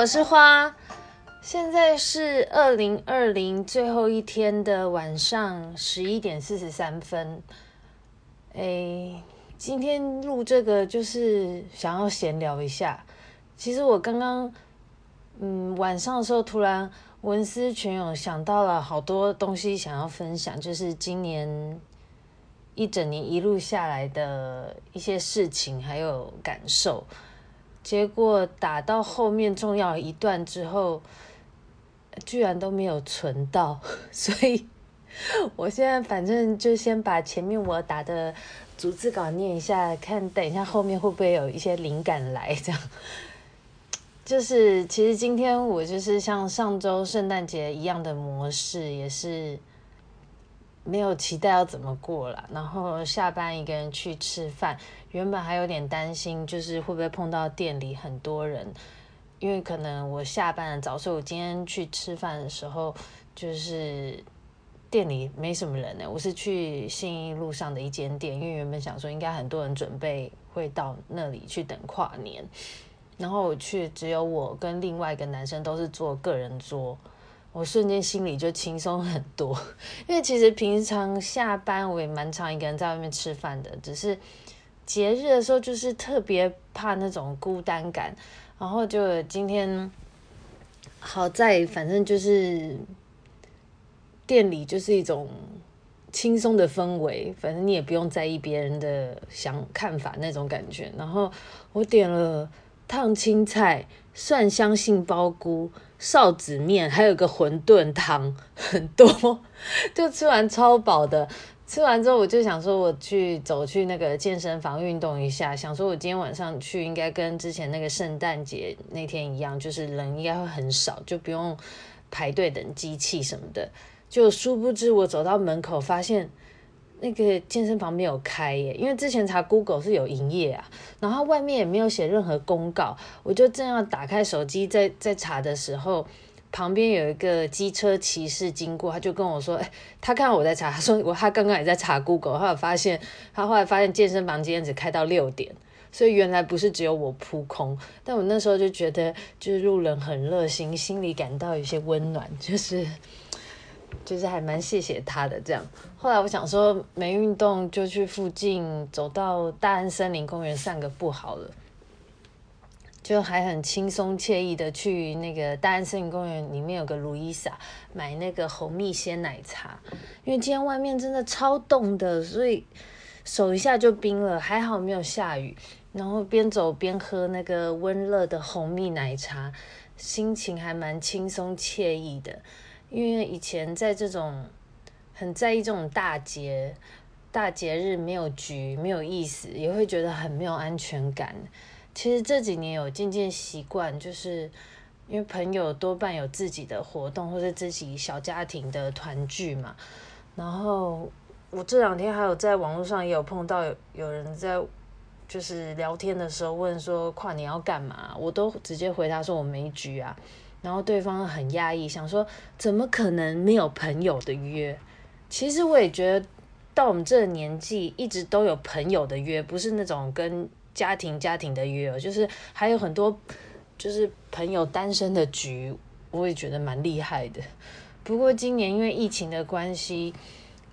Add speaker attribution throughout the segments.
Speaker 1: 我是花。现在是二零二零最后一天的晚上十一点四十三分。哎，今天录这个就是想要闲聊一下。其实我刚刚，嗯，晚上的时候突然文思泉涌，想到了好多东西想要分享，就是今年一整年一路下来的一些事情还有感受。结果打到后面重要一段之后，居然都没有存到，所以我现在反正就先把前面我打的逐字稿念一下，看等一下后面会不会有一些灵感来。这样，就是其实今天我就是像上周圣诞节一样的模式，也是没有期待要怎么过了，然后下班一个人去吃饭。原本还有点担心，就是会不会碰到店里很多人，因为可能我下班早，所以我今天去吃饭的时候，就是店里没什么人呢。我是去信义路上的一间店，因为原本想说应该很多人准备会到那里去等跨年，然后我去只有我跟另外一个男生都是坐个人桌，我瞬间心里就轻松很多，因为其实平常下班我也蛮常一个人在外面吃饭的，只是。节日的时候就是特别怕那种孤单感，然后就今天好在反正就是店里就是一种轻松的氛围，反正你也不用在意别人的想看法那种感觉。然后我点了烫青菜、蒜香杏鲍菇、臊子面，还有个馄饨汤，很多，就吃完超饱的。吃完之后，我就想说，我去走去那个健身房运动一下。想说，我今天晚上去应该跟之前那个圣诞节那天一样，就是人应该会很少，就不用排队等机器什么的。就殊不知，我走到门口发现那个健身房没有开耶，因为之前查 Google 是有营业啊，然后外面也没有写任何公告。我就正要打开手机在在查的时候。旁边有一个机车骑士经过，他就跟我说：“哎，他看到我在查，他说我他刚刚也在查 Google，后来发现他后来发现健身房今天只开到六点，所以原来不是只有我扑空。但我那时候就觉得，就是路人很热心，心里感到有些温暖，就是就是还蛮谢谢他的这样。后来我想说没运动，就去附近走到大安森林公园散个步好了。”就还很轻松惬意的去那个大安森林公园里面有个路易莎买那个红蜜鲜奶茶，因为今天外面真的超冻的，所以手一下就冰了，还好没有下雨。然后边走边喝那个温热的红蜜奶茶，心情还蛮轻松惬意的。因为以前在这种很在意这种大节大节日没有局没有意思，也会觉得很没有安全感。其实这几年有渐渐习惯，就是因为朋友多半有自己的活动，或者自己小家庭的团聚嘛。然后我这两天还有在网络上也有碰到有有人在就是聊天的时候问说跨年要干嘛，我都直接回答说我没局啊。然后对方很压抑，想说怎么可能没有朋友的约？其实我也觉得到我们这个年纪，一直都有朋友的约，不是那种跟。家庭家庭的约，就是还有很多，就是朋友单身的局，我也觉得蛮厉害的。不过今年因为疫情的关系，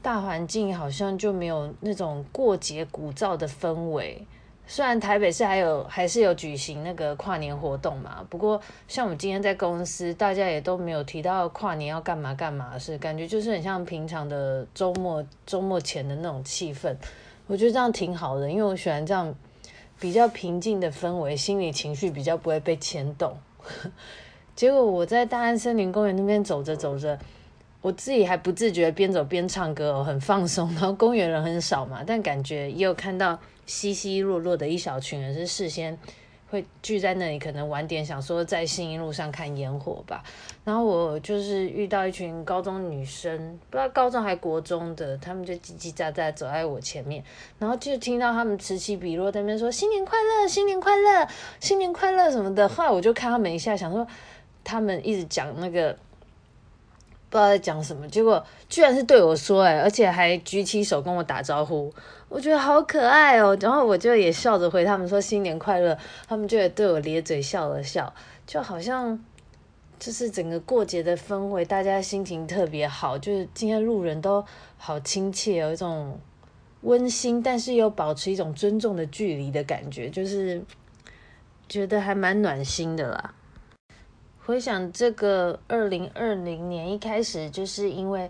Speaker 1: 大环境好像就没有那种过节鼓噪的氛围。虽然台北市还有还是有举行那个跨年活动嘛，不过像我们今天在公司，大家也都没有提到跨年要干嘛干嘛，是感觉就是很像平常的周末周末前的那种气氛。我觉得这样挺好的，因为我喜欢这样。比较平静的氛围，心理情绪比较不会被牵动。结果我在大安森林公园那边走着走着，我自己还不自觉边走边唱歌哦，很放松。然后公园人很少嘛，但感觉也有看到稀稀落落的一小群人是事先。会聚在那里，可能晚点想说在信义路上看烟火吧。然后我就是遇到一群高中女生，不知道高中还国中的，他们就叽叽喳喳走在我前面，然后就听到他们此起彼落在那边说新年快乐，新年快乐，新年快乐什么的。后来我就看他们一下，想说他们一直讲那个。不知道在讲什么，结果居然是对我说，哎，而且还举起手跟我打招呼，我觉得好可爱哦。然后我就也笑着回他们说新年快乐，他们就也对我咧嘴笑了笑，就好像就是整个过节的氛围，大家心情特别好，就是今天路人都好亲切，有一种温馨，但是又保持一种尊重的距离的感觉，就是觉得还蛮暖心的啦。回想这个二零二零年一开始，就是因为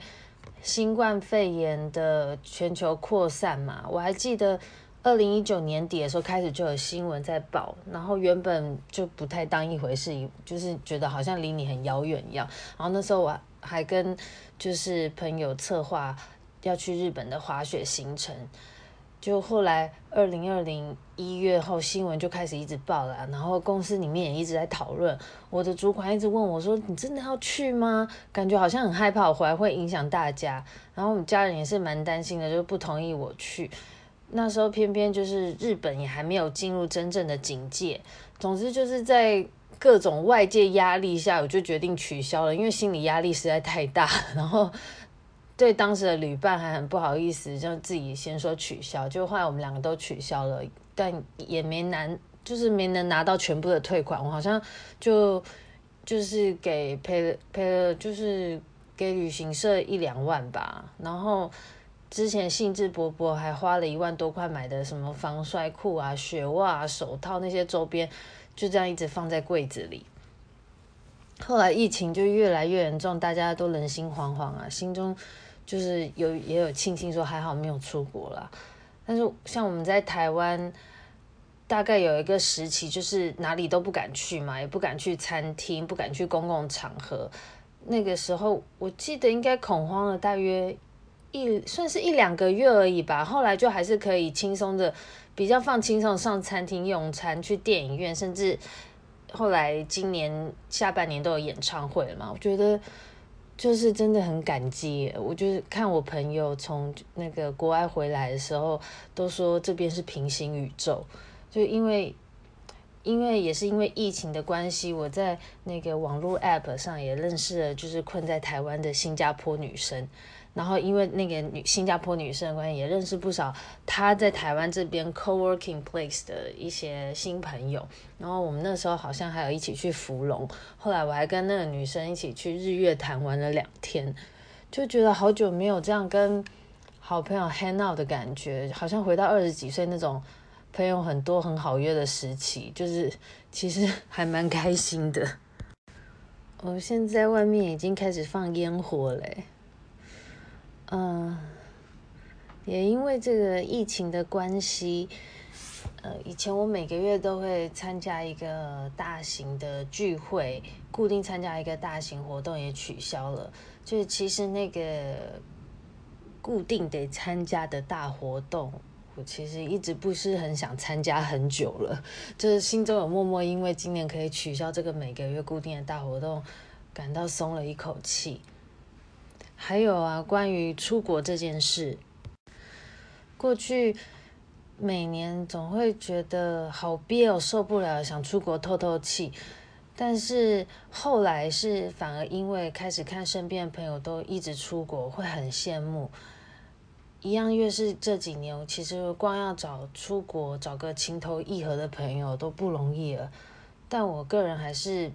Speaker 1: 新冠肺炎的全球扩散嘛，我还记得。二零一九年底的时候开始就有新闻在报，然后原本就不太当一回事，就是觉得好像离你很遥远一样。然后那时候我还跟就是朋友策划要去日本的滑雪行程，就后来二零二零一月后新闻就开始一直报了，然后公司里面也一直在讨论。我的主管一直问我说：“你真的要去吗？”感觉好像很害怕我回来会影响大家。然后我们家人也是蛮担心的，就不同意我去。那时候偏偏就是日本也还没有进入真正的警戒，总之就是在各种外界压力下，我就决定取消了，因为心理压力实在太大，然后对当时的旅伴还很不好意思，就自己先说取消，就后来我们两个都取消了，但也没难，就是没能拿到全部的退款，我好像就就是给赔了赔了，就是给旅行社一两万吧，然后。之前兴致勃勃，还花了一万多块买的什么防摔裤啊、雪袜啊、手套那些周边，就这样一直放在柜子里。后来疫情就越来越严重，大家都人心惶惶啊，心中就是有也有庆幸说还好没有出国啦。但是像我们在台湾，大概有一个时期就是哪里都不敢去嘛，也不敢去餐厅，不敢去公共场合。那个时候我记得应该恐慌了大约。一算是一两个月而已吧，后来就还是可以轻松的，比较放轻松上餐厅用餐，去电影院，甚至后来今年下半年都有演唱会了嘛。我觉得就是真的很感激，我就是看我朋友从那个国外回来的时候，都说这边是平行宇宙，就因为因为也是因为疫情的关系，我在那个网络 App 上也认识了，就是困在台湾的新加坡女生。然后因为那个女新加坡女生的关系，也认识不少她在台湾这边 co-working place 的一些新朋友。然后我们那时候好像还有一起去福隆，后来我还跟那个女生一起去日月潭玩了两天，就觉得好久没有这样跟好朋友 hang out 的感觉，好像回到二十几岁那种朋友很多很好约的时期，就是其实还蛮开心的。我现在外面已经开始放烟火嘞。嗯，也因为这个疫情的关系，呃，以前我每个月都会参加一个大型的聚会，固定参加一个大型活动也取消了。就是其实那个固定得参加的大活动，我其实一直不是很想参加很久了，就是心中有默默因为今年可以取消这个每个月固定的大活动，感到松了一口气。还有啊，关于出国这件事，过去每年总会觉得好憋哦，受不了，想出国透透气。但是后来是反而因为开始看身边的朋友都一直出国，会很羡慕。一样越是这几年，其实光要找出国找个情投意合的朋友都不容易了。但我个人还是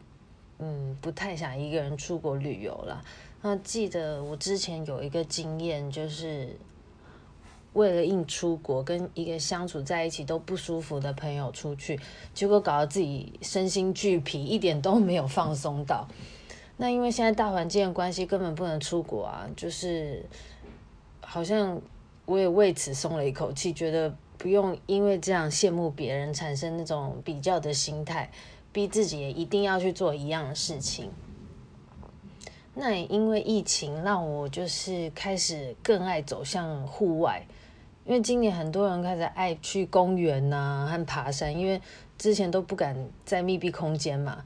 Speaker 1: 嗯不太想一个人出国旅游了。那记得我之前有一个经验，就是为了硬出国，跟一个相处在一起都不舒服的朋友出去，结果搞得自己身心俱疲，一点都没有放松到。那因为现在大环境的关系，根本不能出国啊，就是好像我也为此松了一口气，觉得不用因为这样羡慕别人，产生那种比较的心态，逼自己也一定要去做一样的事情。那也因为疫情，让我就是开始更爱走向户外，因为今年很多人开始爱去公园呐和爬山，因为之前都不敢在密闭空间嘛，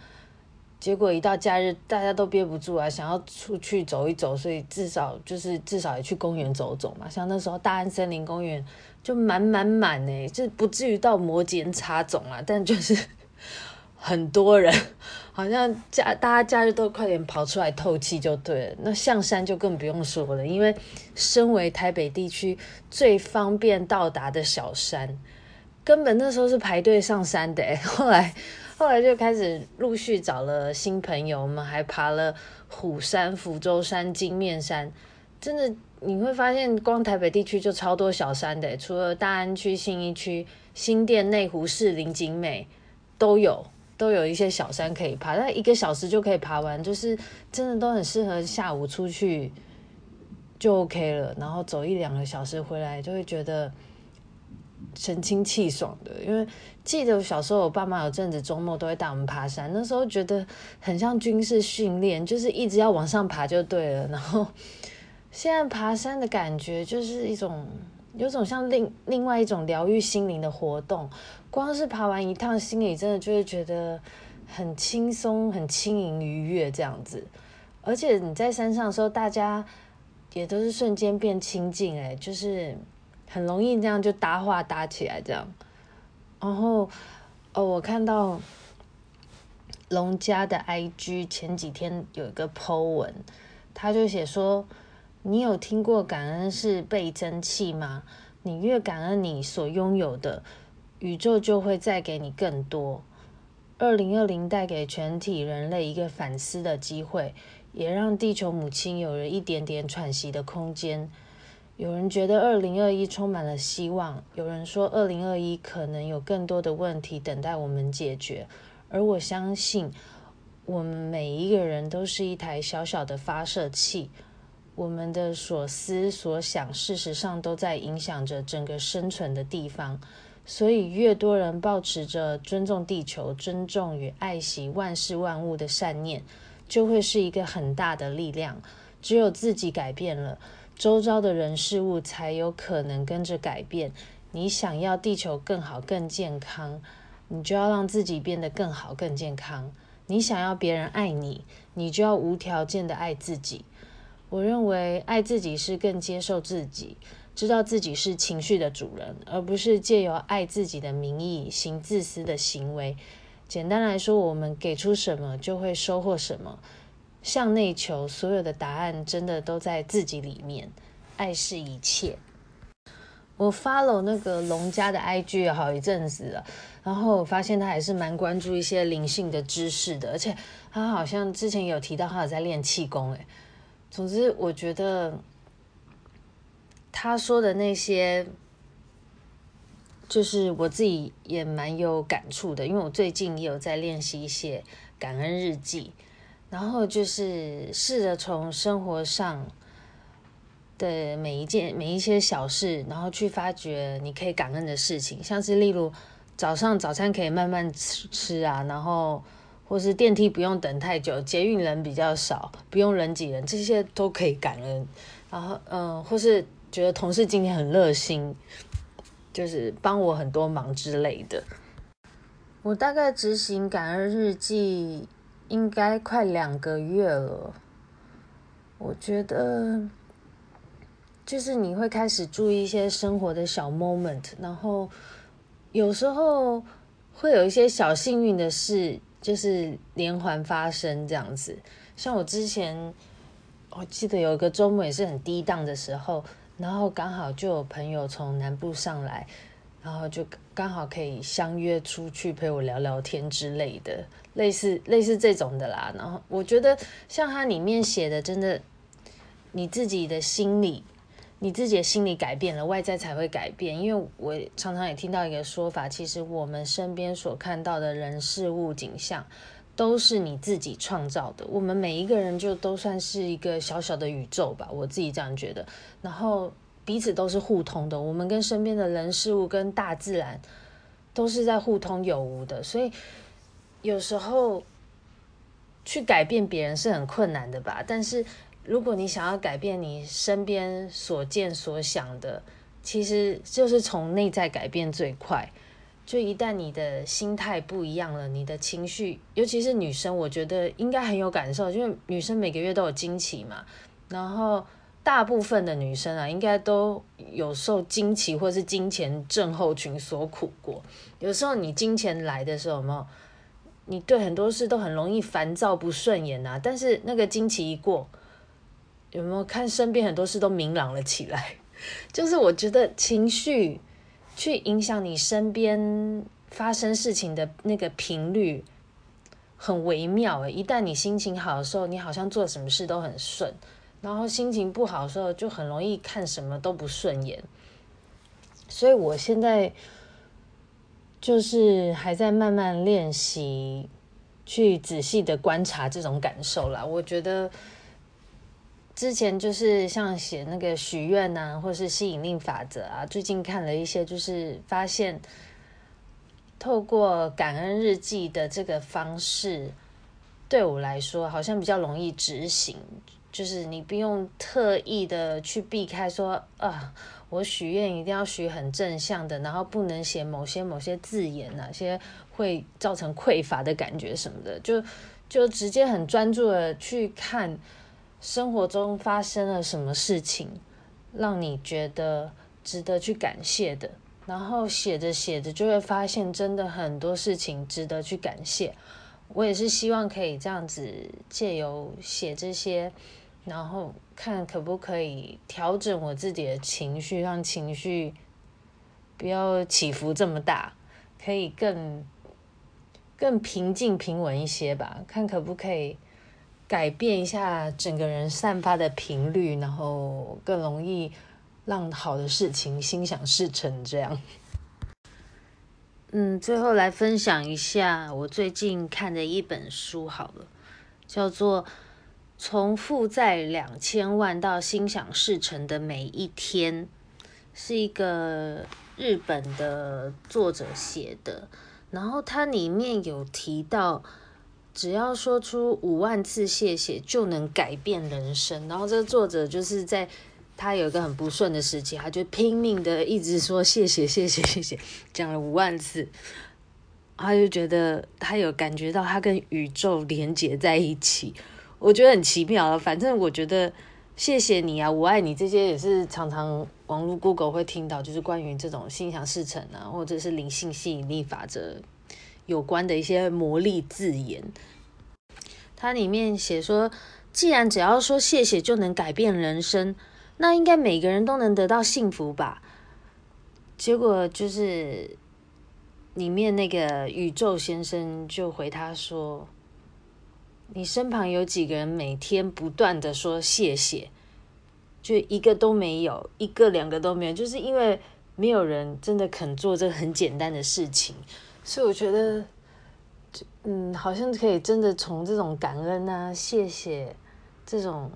Speaker 1: 结果一到假日，大家都憋不住啊，想要出去走一走，所以至少就是至少也去公园走走嘛。像那时候大安森林公园就满满满诶，就不至于到摩肩擦踵啊，但就是。很多人 好像假大家假日都快点跑出来透气就对了。那象山就更不用说了，因为身为台北地区最方便到达的小山，根本那时候是排队上山的。后来后来就开始陆续找了新朋友，我们还爬了虎山、福州山、金面山，真的你会发现，光台北地区就超多小山的，除了大安区、信义区、新店、内湖、士林、景美都有，都有一些小山可以爬，但一个小时就可以爬完，就是真的都很适合下午出去就 OK 了，然后走一两个小时回来就会觉得。神清气爽的，因为记得我小时候，我爸妈有阵子周末都会带我们爬山，那时候觉得很像军事训练，就是一直要往上爬就对了。然后现在爬山的感觉就是一种，有种像另另外一种疗愈心灵的活动。光是爬完一趟，心里真的就会觉得很轻松、很轻盈、愉悦这样子。而且你在山上的时候，大家也都是瞬间变亲近，哎，就是。很容易这样就搭话搭起来这样，然后哦，我看到龙家的 IG 前几天有一个 po 文，他就写说：“你有听过感恩是倍增器吗？你越感恩你所拥有的，宇宙就会再给你更多。”二零二零带给全体人类一个反思的机会，也让地球母亲有了一点点喘息的空间。有人觉得二零二一充满了希望，有人说二零二一可能有更多的问题等待我们解决，而我相信，我们每一个人都是一台小小的发射器，我们的所思所想，事实上都在影响着整个生存的地方。所以，越多人抱持着尊重地球、尊重与爱惜万事万物的善念，就会是一个很大的力量。只有自己改变了。周遭的人事物才有可能跟着改变。你想要地球更好、更健康，你就要让自己变得更好、更健康。你想要别人爱你，你就要无条件的爱自己。我认为爱自己是更接受自己，知道自己是情绪的主人，而不是借由爱自己的名义行自私的行为。简单来说，我们给出什么，就会收获什么。向内求，所有的答案真的都在自己里面。爱是一切。我 follow 那个龙家的 IG 好一阵子了，然后我发现他还是蛮关注一些灵性的知识的，而且他好像之前有提到他有在练气功。哎，总之我觉得他说的那些，就是我自己也蛮有感触的，因为我最近也有在练习一些感恩日记。然后就是试着从生活上的每一件、每一些小事，然后去发掘你可以感恩的事情，像是例如早上早餐可以慢慢吃吃啊，然后或是电梯不用等太久，捷运人比较少，不用人挤人，这些都可以感恩。然后嗯，或是觉得同事今天很热心，就是帮我很多忙之类的。我大概执行感恩日记。应该快两个月了，我觉得就是你会开始注意一些生活的小 moment，然后有时候会有一些小幸运的事，就是连环发生这样子。像我之前，我记得有一个周末也是很低档的时候，然后刚好就有朋友从南部上来。然后就刚好可以相约出去陪我聊聊天之类的，类似类似这种的啦。然后我觉得像它里面写的，真的，你自己的心理，你自己的心理改变了，外在才会改变。因为我常常也听到一个说法，其实我们身边所看到的人事物景象，都是你自己创造的。我们每一个人就都算是一个小小的宇宙吧，我自己这样觉得。然后。彼此都是互通的，我们跟身边的人事物跟大自然都是在互通有无的，所以有时候去改变别人是很困难的吧。但是如果你想要改变你身边所见所想的，其实就是从内在改变最快。就一旦你的心态不一样了，你的情绪，尤其是女生，我觉得应该很有感受，因为女生每个月都有经期嘛，然后。大部分的女生啊，应该都有受经期或是金钱症候群所苦过。有时候你金钱来的时候，有没有？你对很多事都很容易烦躁不顺眼啊。但是那个经期一过，有没有看身边很多事都明朗了起来？就是我觉得情绪去影响你身边发生事情的那个频率很微妙诶，一旦你心情好的时候，你好像做什么事都很顺，然后心情不好的时候，就很容易看什么都不顺眼。所以我现在就是还在慢慢练习，去仔细的观察这种感受啦。我觉得之前就是像写那个许愿呐，或是吸引力法则啊，最近看了一些，就是发现透过感恩日记的这个方式，对我来说好像比较容易执行，就是你不用特意的去避开说啊。我许愿一定要许很正向的，然后不能写某些某些字眼，哪些会造成匮乏的感觉什么的，就就直接很专注的去看生活中发生了什么事情，让你觉得值得去感谢的，然后写着写着就会发现真的很多事情值得去感谢。我也是希望可以这样子借由写这些。然后看可不可以调整我自己的情绪，让情绪不要起伏这么大，可以更更平静平稳一些吧。看可不可以改变一下整个人散发的频率，然后更容易让好的事情心想事成。这样，嗯，最后来分享一下我最近看的一本书，好了，叫做。从负债两千万到心想事成的每一天，是一个日本的作者写的。然后它里面有提到，只要说出五万次谢谢就能改变人生。然后这个作者就是在他有一个很不顺的时期，他就拼命的一直说谢谢谢谢谢谢，讲了五万次，他就觉得他有感觉到他跟宇宙连接在一起。我觉得很奇妙了，反正我觉得谢谢你啊，我爱你这些也是常常网络 Google 会听到，就是关于这种心想事成啊，或者是灵性吸引力法则有关的一些魔力字眼。它里面写说，既然只要说谢谢就能改变人生，那应该每个人都能得到幸福吧？结果就是里面那个宇宙先生就回他说。你身旁有几个人每天不断的说谢谢，就一个都没有，一个两个都没有，就是因为没有人真的肯做这个很简单的事情，所以我觉得，嗯，好像可以真的从这种感恩啊、谢谢这种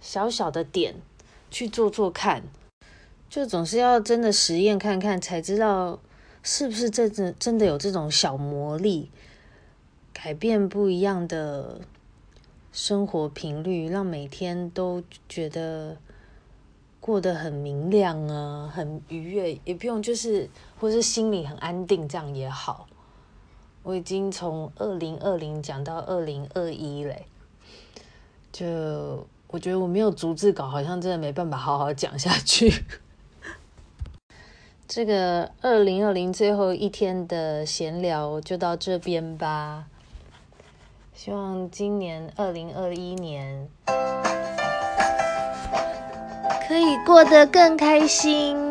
Speaker 1: 小小的点去做做看，就总是要真的实验看看，才知道是不是真的真的有这种小魔力。改变不一样的生活频率，让每天都觉得过得很明亮啊，很愉悦，也不用就是，或是心里很安定，这样也好。我已经从二零二零讲到二零二一嘞，就我觉得我没有逐字稿，好像真的没办法好好讲下去。这个二零二零最后一天的闲聊就到这边吧。希望今年二零二一年可以过得更开心。